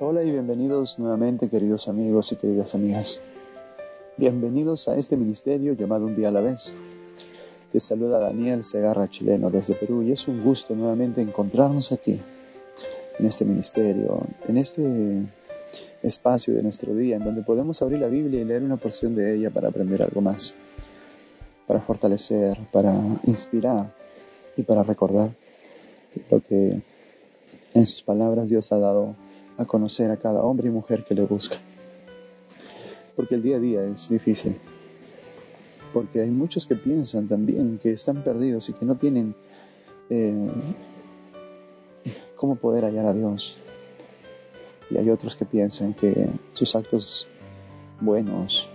Hola y bienvenidos nuevamente queridos amigos y queridas amigas. Bienvenidos a este ministerio llamado Un día a la vez. Te saluda Daniel Segarra, chileno, desde Perú y es un gusto nuevamente encontrarnos aquí, en este ministerio, en este espacio de nuestro día, en donde podemos abrir la Biblia y leer una porción de ella para aprender algo más, para fortalecer, para inspirar y para recordar lo que en sus palabras Dios ha dado a conocer a cada hombre y mujer que le busca. Porque el día a día es difícil. Porque hay muchos que piensan también que están perdidos y que no tienen eh, cómo poder hallar a Dios. Y hay otros que piensan que sus actos buenos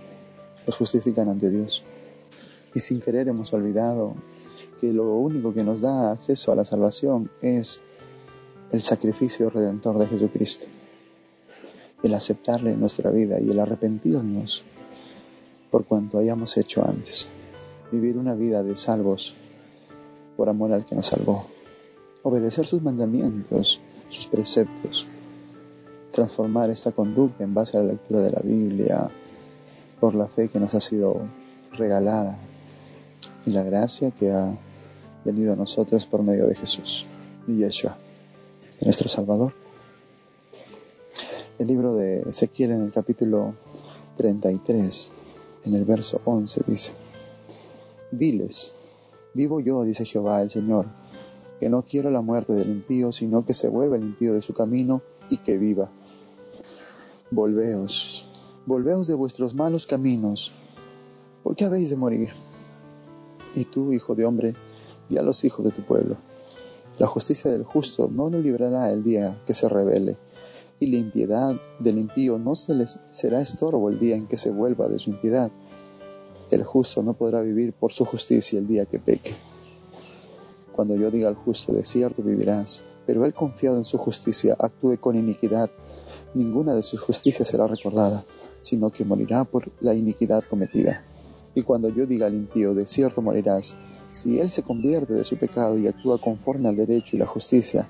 los justifican ante Dios. Y sin querer hemos olvidado que lo único que nos da acceso a la salvación es el sacrificio redentor de Jesucristo, el aceptarle en nuestra vida y el arrepentirnos por cuanto hayamos hecho antes, vivir una vida de salvos por amor al que nos salvó, obedecer sus mandamientos, sus preceptos, transformar esta conducta en base a la lectura de la Biblia, por la fe que nos ha sido regalada y la gracia que ha venido a nosotros por medio de Jesús y Yeshua nuestro Salvador. El libro de Ezequiel en el capítulo 33, en el verso 11 dice, Diles, vivo yo, dice Jehová el Señor, que no quiero la muerte del impío, sino que se vuelva el impío de su camino y que viva. Volveos, volveos de vuestros malos caminos, porque habéis de morir. Y tú, hijo de hombre, di a los hijos de tu pueblo, la justicia del justo no lo librará el día que se revele, y la impiedad del impío no se les será estorbo el día en que se vuelva de su impiedad. El justo no podrá vivir por su justicia el día que peque. Cuando yo diga al justo, de cierto vivirás, pero él confiado en su justicia actúe con iniquidad, ninguna de sus justicias será recordada, sino que morirá por la iniquidad cometida. Y cuando yo diga al impío, de cierto morirás, si él se convierte de su pecado y actúa conforme al derecho y la justicia,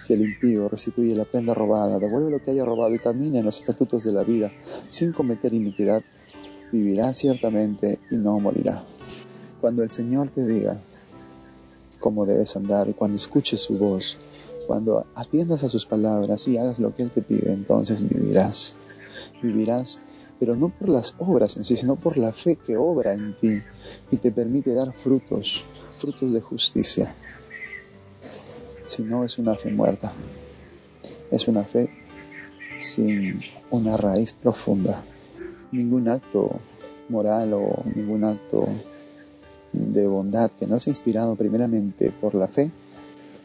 si el impío restituye la prenda robada, devuelve lo que haya robado y camina en los estatutos de la vida sin cometer iniquidad, vivirá ciertamente y no morirá. Cuando el Señor te diga cómo debes andar cuando escuches su voz, cuando atiendas a sus palabras y hagas lo que Él te pide, entonces vivirás. Vivirás pero no por las obras en sí, sino por la fe que obra en ti y te permite dar frutos, frutos de justicia. Si no es una fe muerta, es una fe sin una raíz profunda. Ningún acto moral o ningún acto de bondad que no sea inspirado primeramente por la fe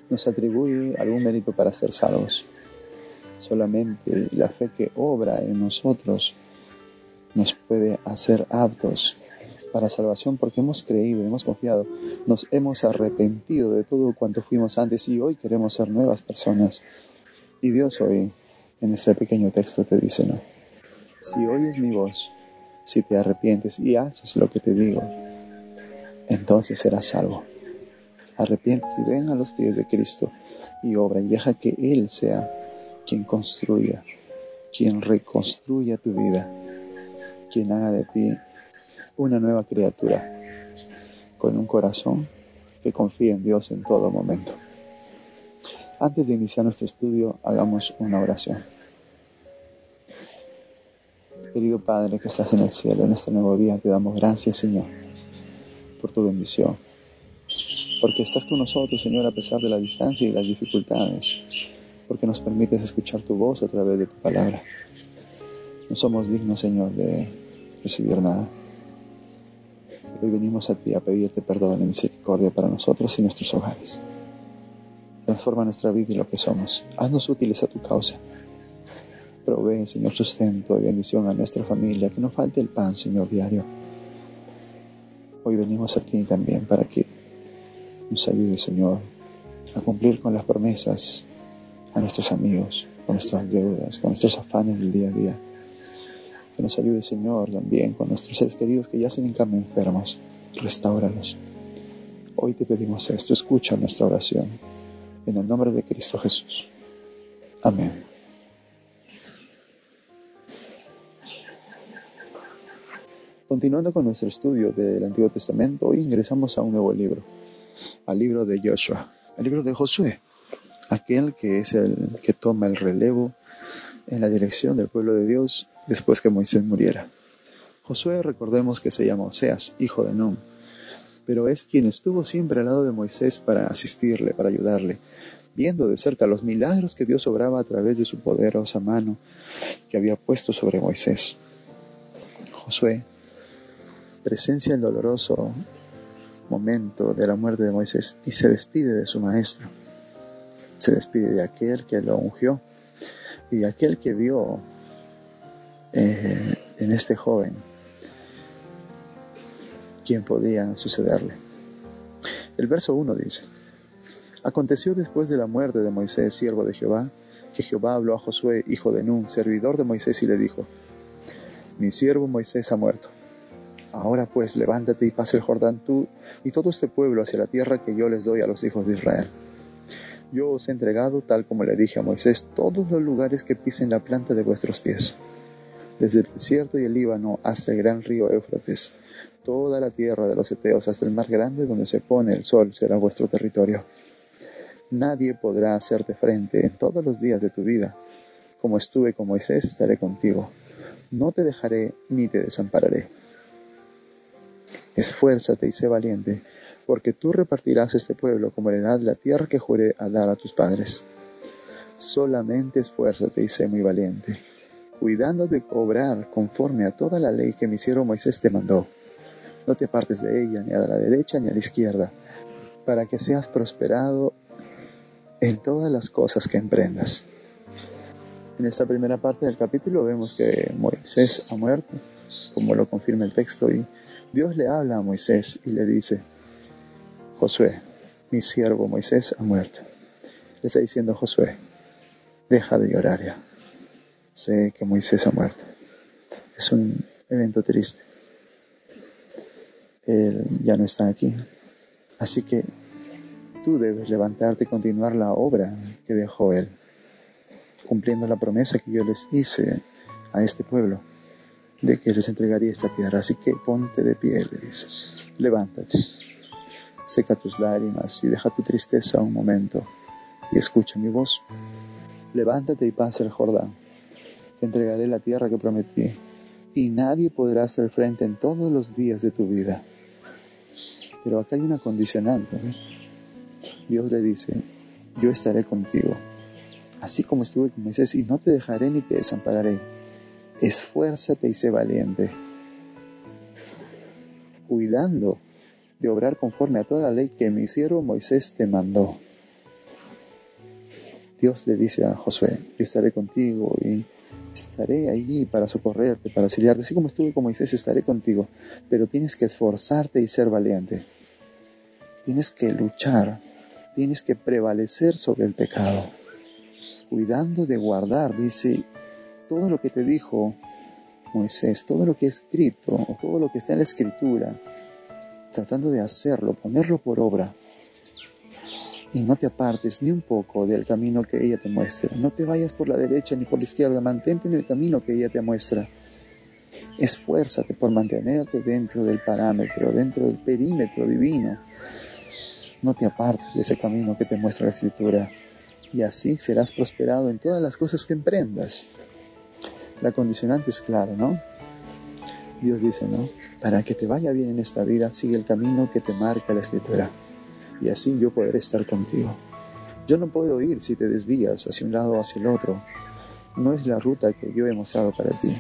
nos atribuye algún mérito para ser salvos. Solamente la fe que obra en nosotros nos puede hacer aptos para salvación porque hemos creído, hemos confiado, nos hemos arrepentido de todo cuanto fuimos antes y hoy queremos ser nuevas personas. Y Dios hoy, en este pequeño texto, te dice, no, si oyes mi voz, si te arrepientes y haces lo que te digo, entonces serás salvo. Arrepiente y ven a los pies de Cristo y obra y deja que Él sea quien construya, quien reconstruya tu vida quien haga de ti una nueva criatura, con un corazón que confíe en Dios en todo momento. Antes de iniciar nuestro estudio, hagamos una oración. Querido Padre que estás en el cielo, en este nuevo día te damos gracias, Señor, por tu bendición, porque estás con nosotros, Señor, a pesar de la distancia y las dificultades, porque nos permites escuchar tu voz a través de tu palabra. No somos dignos, Señor, de recibir nada. Hoy venimos a ti a pedirte perdón y misericordia para nosotros y nuestros hogares. Transforma nuestra vida y lo que somos. Haznos útiles a tu causa. Provee, Señor, sustento y bendición a nuestra familia. Que no falte el pan, Señor, diario. Hoy venimos a ti también para que nos ayude, Señor, a cumplir con las promesas a nuestros amigos, con nuestras deudas, con nuestros afanes del día a día. Que nos ayude, Señor, también con nuestros seres queridos que yacen en cama enfermos. Restáuralos. Hoy te pedimos esto. Escucha nuestra oración. En el nombre de Cristo Jesús. Amén. Continuando con nuestro estudio del Antiguo Testamento, hoy ingresamos a un nuevo libro, al libro de Joshua, al libro de Josué, aquel que es el que toma el relevo en la dirección del pueblo de Dios después que Moisés muriera. Josué, recordemos que se llama Oseas, hijo de Nun, pero es quien estuvo siempre al lado de Moisés para asistirle, para ayudarle, viendo de cerca los milagros que Dios obraba a través de su poderosa mano que había puesto sobre Moisés. Josué presencia el doloroso momento de la muerte de Moisés y se despide de su maestro. Se despide de aquel que lo ungió y aquel que vio eh, en este joven quien podía sucederle. El verso 1 dice, Aconteció después de la muerte de Moisés, siervo de Jehová, que Jehová habló a Josué, hijo de Nun, servidor de Moisés, y le dijo, Mi siervo Moisés ha muerto Ahora pues levántate y pase el Jordán tú y todo este pueblo hacia la tierra que yo les doy a los hijos de Israel. Yo os he entregado, tal como le dije a Moisés, todos los lugares que pisen la planta de vuestros pies, desde el desierto y el Líbano hasta el gran río Éufrates, toda la tierra de los Eteos hasta el mar grande donde se pone el sol será vuestro territorio. Nadie podrá hacerte frente en todos los días de tu vida. Como estuve con Moisés, estaré contigo. No te dejaré ni te desampararé. Esfuérzate y sé valiente, porque tú repartirás este pueblo como heredad la tierra que juré a dar a tus padres. Solamente esfuérzate y sé muy valiente, cuidando de obrar conforme a toda la ley que mi siervo Moisés te mandó. No te apartes de ella, ni a la derecha ni a la izquierda, para que seas prosperado en todas las cosas que emprendas. En esta primera parte del capítulo vemos que Moisés ha muerto, como lo confirma el texto, y Dios le habla a Moisés y le dice, Josué, mi siervo Moisés ha muerto. Le está diciendo Josué, deja de llorar ya. Sé que Moisés ha muerto. Es un evento triste. Él ya no está aquí. Así que tú debes levantarte y continuar la obra que dejó Él, cumpliendo la promesa que yo les hice a este pueblo de que les entregaría esta tierra. Así que ponte de pie, le dice. Levántate, seca tus lágrimas y deja tu tristeza un momento y escucha mi voz. Levántate y pasa el Jordán. Te entregaré la tierra que prometí y nadie podrá hacer frente en todos los días de tu vida. Pero acá hay una condicionante. Dios le dice, yo estaré contigo, así como estuve con Moisés, y no te dejaré ni te desampararé. Esfuérzate y sé valiente, cuidando de obrar conforme a toda la ley que mi siervo Moisés te mandó. Dios le dice a Josué, yo estaré contigo y estaré allí para socorrerte, para auxiliarte, así como estuve con Moisés, estaré contigo, pero tienes que esforzarte y ser valiente. Tienes que luchar, tienes que prevalecer sobre el pecado, cuidando de guardar, dice, todo lo que te dijo Moisés, todo lo que he escrito, o todo lo que está en la escritura, tratando de hacerlo, ponerlo por obra. Y no te apartes ni un poco del camino que ella te muestra. No te vayas por la derecha ni por la izquierda, mantente en el camino que ella te muestra. Esfuérzate por mantenerte dentro del parámetro, dentro del perímetro divino. No te apartes de ese camino que te muestra la escritura. Y así serás prosperado en todas las cosas que emprendas. La condicionante es clara, ¿no? Dios dice, ¿no? Para que te vaya bien en esta vida, sigue el camino que te marca la escritura. Y así yo podré estar contigo. Yo no puedo ir si te desvías hacia un lado o hacia el otro. No es la ruta que yo he mostrado para ti.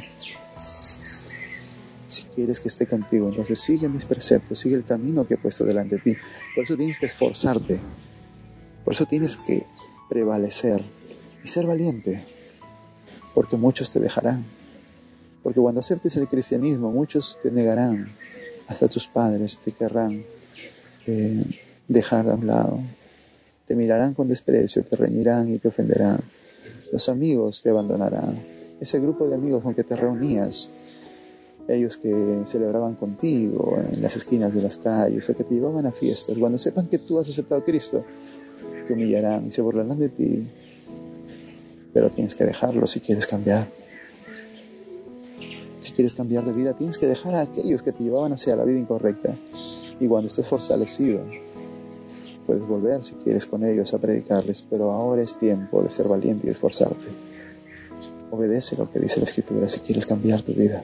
Si quieres que esté contigo, entonces sigue mis preceptos, sigue el camino que he puesto delante de ti. Por eso tienes que esforzarte. Por eso tienes que prevalecer y ser valiente porque muchos te dejarán. Porque cuando aceptes el cristianismo, muchos te negarán, hasta tus padres te querrán eh, dejar de un lado, te mirarán con desprecio, te reñirán y te ofenderán. Los amigos te abandonarán. Ese grupo de amigos con que te reunías, ellos que celebraban contigo en las esquinas de las calles o que te llevaban a fiestas, cuando sepan que tú has aceptado a Cristo, te humillarán y se burlarán de ti pero tienes que dejarlo si quieres cambiar. Si quieres cambiar de vida, tienes que dejar a aquellos que te llevaban hacia la vida incorrecta. Y cuando estés fortalecido, puedes volver si quieres con ellos a predicarles, pero ahora es tiempo de ser valiente y esforzarte. Obedece lo que dice la Escritura si quieres cambiar tu vida.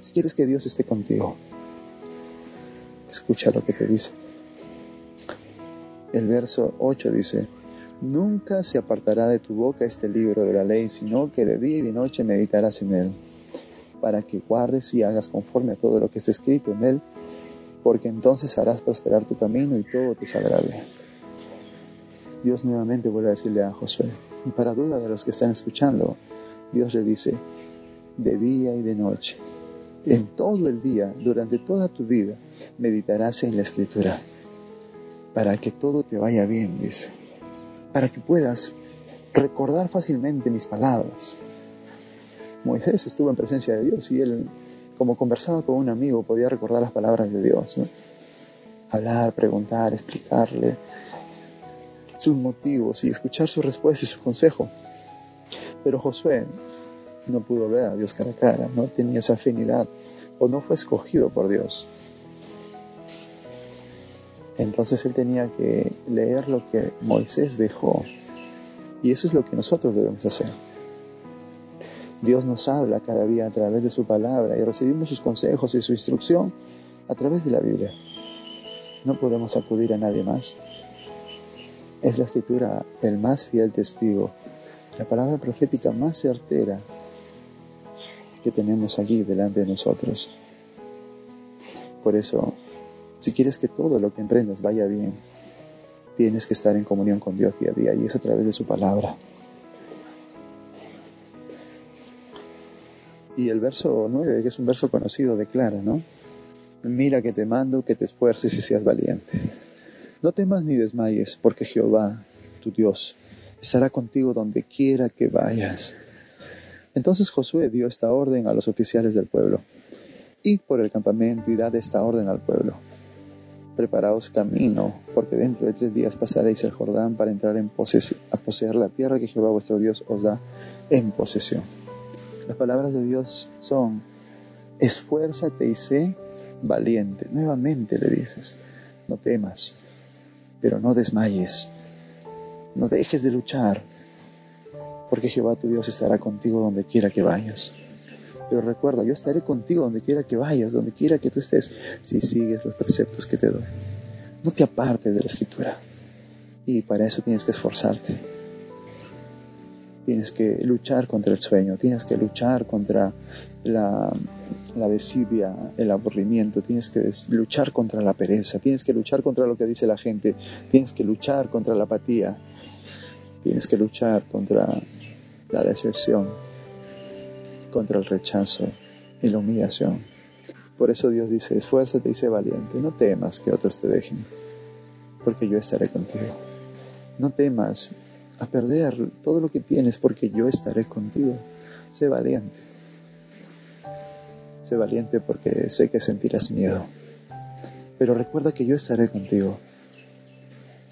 Si quieres que Dios esté contigo, escucha lo que te dice. El verso 8 dice, Nunca se apartará de tu boca este libro de la ley, sino que de día y de noche meditarás en él, para que guardes y hagas conforme a todo lo que está escrito en él, porque entonces harás prosperar tu camino y todo te saldrá bien. Dios nuevamente vuelve a decirle a Josué, y para duda de los que están escuchando, Dios le dice, de día y de noche, en todo el día, durante toda tu vida, meditarás en la escritura, para que todo te vaya bien, dice para que puedas recordar fácilmente mis palabras. Moisés estuvo en presencia de Dios y él, como conversaba con un amigo, podía recordar las palabras de Dios. Hablar, preguntar, explicarle sus motivos y escuchar sus respuestas y su consejo. Pero Josué no pudo ver a Dios cara a cara, no tenía esa afinidad o no fue escogido por Dios. Entonces él tenía que leer lo que Moisés dejó. Y eso es lo que nosotros debemos hacer. Dios nos habla cada día a través de su palabra y recibimos sus consejos y su instrucción a través de la Biblia. No podemos acudir a nadie más. Es la escritura el más fiel testigo, la palabra profética más certera que tenemos aquí delante de nosotros. Por eso si quieres que todo lo que emprendas vaya bien, tienes que estar en comunión con Dios día a día y es a través de su palabra. Y el verso 9, que es un verso conocido, declara, ¿no? Mira que te mando que te esfuerces y seas valiente. No temas ni desmayes, porque Jehová, tu Dios, estará contigo donde quiera que vayas. Entonces Josué dio esta orden a los oficiales del pueblo. Id por el campamento y dad esta orden al pueblo preparaos camino, porque dentro de tres días pasaréis el Jordán para entrar en a poseer la tierra que Jehová vuestro Dios os da en posesión. Las palabras de Dios son, esfuérzate y sé valiente. Nuevamente le dices, no temas, pero no desmayes, no dejes de luchar, porque Jehová tu Dios estará contigo donde quiera que vayas. Pero recuerda, yo estaré contigo donde quiera que vayas, donde quiera que tú estés, si sigues los preceptos que te doy. No te apartes de la escritura. Y para eso tienes que esforzarte. Tienes que luchar contra el sueño, tienes que luchar contra la, desidia, el aburrimiento, tienes que luchar contra la pereza, tienes que luchar contra lo que dice la gente, tienes que luchar contra la apatía, tienes que luchar contra la decepción, contra el rechazo y la humillación. Por eso Dios dice, esfuérzate y sé valiente, no temas que otros te dejen, porque yo estaré contigo. No temas a perder todo lo que tienes, porque yo estaré contigo. Sé valiente. Sé valiente porque sé que sentirás miedo. Pero recuerda que yo estaré contigo.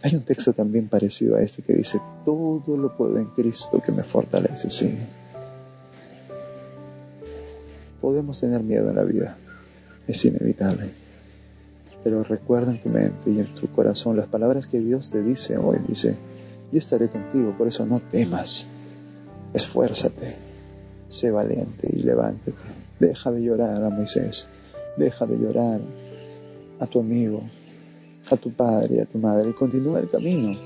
Hay un texto también parecido a este que dice, todo lo puedo en Cristo que me fortalece. Sí, Podemos tener miedo en la vida, es inevitable. Pero recuerda en tu mente y en tu corazón las palabras que Dios te dice hoy. Dice, yo estaré contigo, por eso no temas. Esfuérzate, sé valiente y levántate. Deja de llorar a Moisés, deja de llorar a tu amigo, a tu padre, a tu madre y continúa el camino.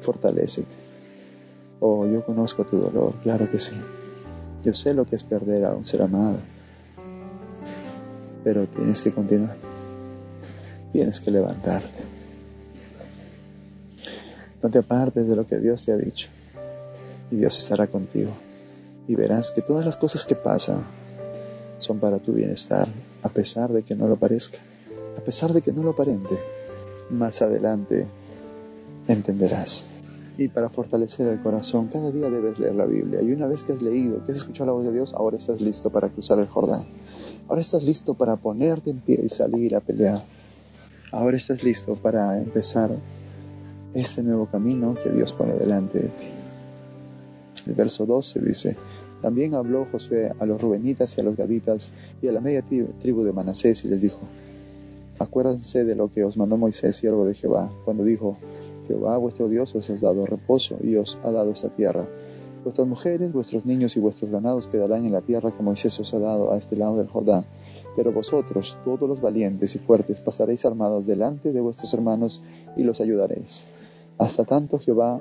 Fortalécete. Oh, yo conozco tu dolor, claro que sí. Yo sé lo que es perder a un ser amado, pero tienes que continuar. Tienes que levantarte. No te apartes de lo que Dios te ha dicho y Dios estará contigo. Y verás que todas las cosas que pasan son para tu bienestar, a pesar de que no lo parezca, a pesar de que no lo aparente. Más adelante entenderás. Y para fortalecer el corazón, cada día debes leer la Biblia. Y una vez que has leído, que has escuchado la voz de Dios, ahora estás listo para cruzar el Jordán. Ahora estás listo para ponerte en pie y salir a pelear. Ahora estás listo para empezar este nuevo camino que Dios pone delante de ti. El verso 12 dice, También habló Josué a los rubenitas y a los gaditas y a la media tribu de Manasés y les dijo, acuérdense de lo que os mandó Moisés, siervo de Jehová, cuando dijo, Jehová vuestro Dios os ha dado reposo y os ha dado esta tierra. Vuestras mujeres, vuestros niños y vuestros ganados quedarán en la tierra que Moisés os ha dado a este lado del Jordán. Pero vosotros, todos los valientes y fuertes, pasaréis armados delante de vuestros hermanos y los ayudaréis. Hasta tanto Jehová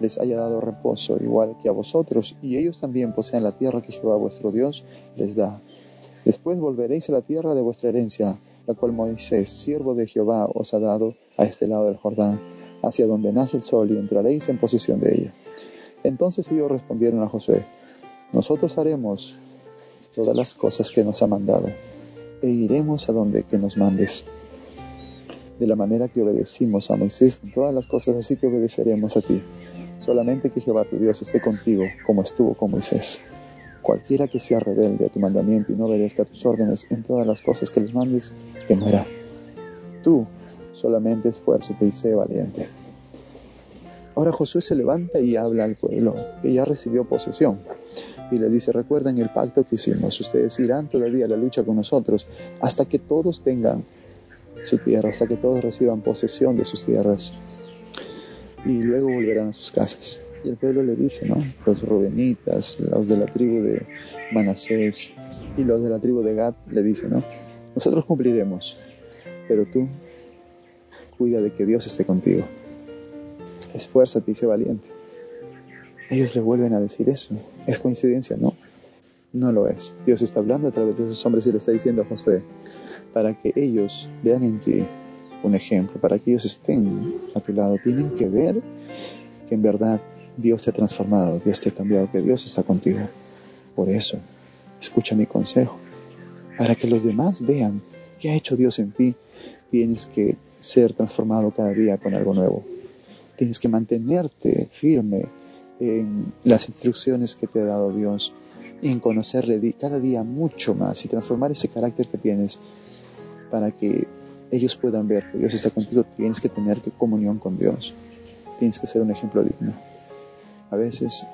les haya dado reposo, igual que a vosotros, y ellos también posean la tierra que Jehová vuestro Dios les da. Después volveréis a la tierra de vuestra herencia, la cual Moisés, siervo de Jehová, os ha dado a este lado del Jordán, hacia donde nace el sol, y entraréis en posesión de ella. Entonces ellos respondieron a Josué, nosotros haremos todas las cosas que nos ha mandado, e iremos a donde que nos mandes. De la manera que obedecimos a Moisés en todas las cosas, así te obedeceremos a ti. Solamente que Jehová tu Dios esté contigo, como estuvo con Moisés. Cualquiera que sea rebelde a tu mandamiento y no obedezca a tus órdenes en todas las cosas que les mandes, temerá. Tú solamente esfuérzate y sé valiente. Ahora Josué se levanta y habla al pueblo, que ya recibió posesión. Y les dice, recuerden el pacto que hicimos, ustedes irán todavía a la lucha con nosotros hasta que todos tengan su tierra, hasta que todos reciban posesión de sus tierras. Y luego volverán a sus casas. Y el pueblo le dice, ¿no? Los rubenitas, los de la tribu de Manasés y los de la tribu de Gad le dicen, ¿no? Nosotros cumpliremos, pero tú cuida de que Dios esté contigo esfuérzate y sé valiente. Ellos le vuelven a decir eso. ¿Es coincidencia? No, no lo es. Dios está hablando a través de esos hombres y le está diciendo a Josué, para que ellos vean en ti un ejemplo, para que ellos estén a tu lado. Tienen que ver que en verdad Dios te ha transformado, Dios te ha cambiado, que Dios está contigo. Por eso, escucha mi consejo. Para que los demás vean qué ha hecho Dios en ti, tienes que ser transformado cada día con algo nuevo. Tienes que mantenerte firme en las instrucciones que te ha dado Dios y en conocerle cada día mucho más y transformar ese carácter que tienes para que ellos puedan ver que Dios está contigo. Tienes que tener comunión con Dios. Tienes que ser un ejemplo digno. A veces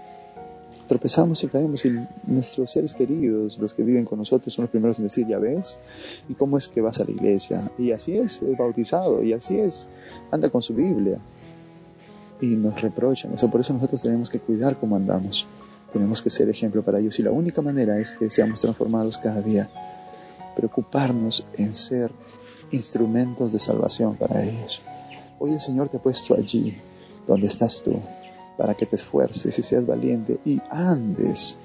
tropezamos y caemos y nuestros seres queridos, los que viven con nosotros, son los primeros en decir, ya ves, ¿y cómo es que vas a la iglesia? Y así es, es bautizado, y así es, anda con su Biblia y nos reprochan. Eso por eso nosotros tenemos que cuidar cómo andamos. Tenemos que ser ejemplo para ellos y la única manera es que seamos transformados cada día. Preocuparnos en ser instrumentos de salvación para ellos. Hoy el Señor te ha puesto allí donde estás tú para que te esfuerces y seas valiente y andes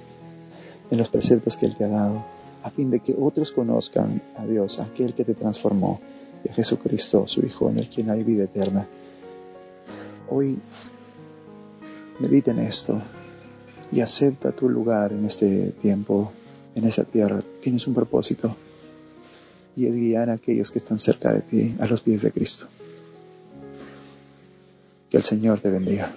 en los preceptos que Él te ha dado a fin de que otros conozcan a Dios, aquel que te transformó, y a Jesucristo, su Hijo, en el quien hay vida eterna. Hoy medita en esto y acepta tu lugar en este tiempo, en esa tierra. Tienes un propósito y es guiar a aquellos que están cerca de ti a los pies de Cristo. Que el Señor te bendiga.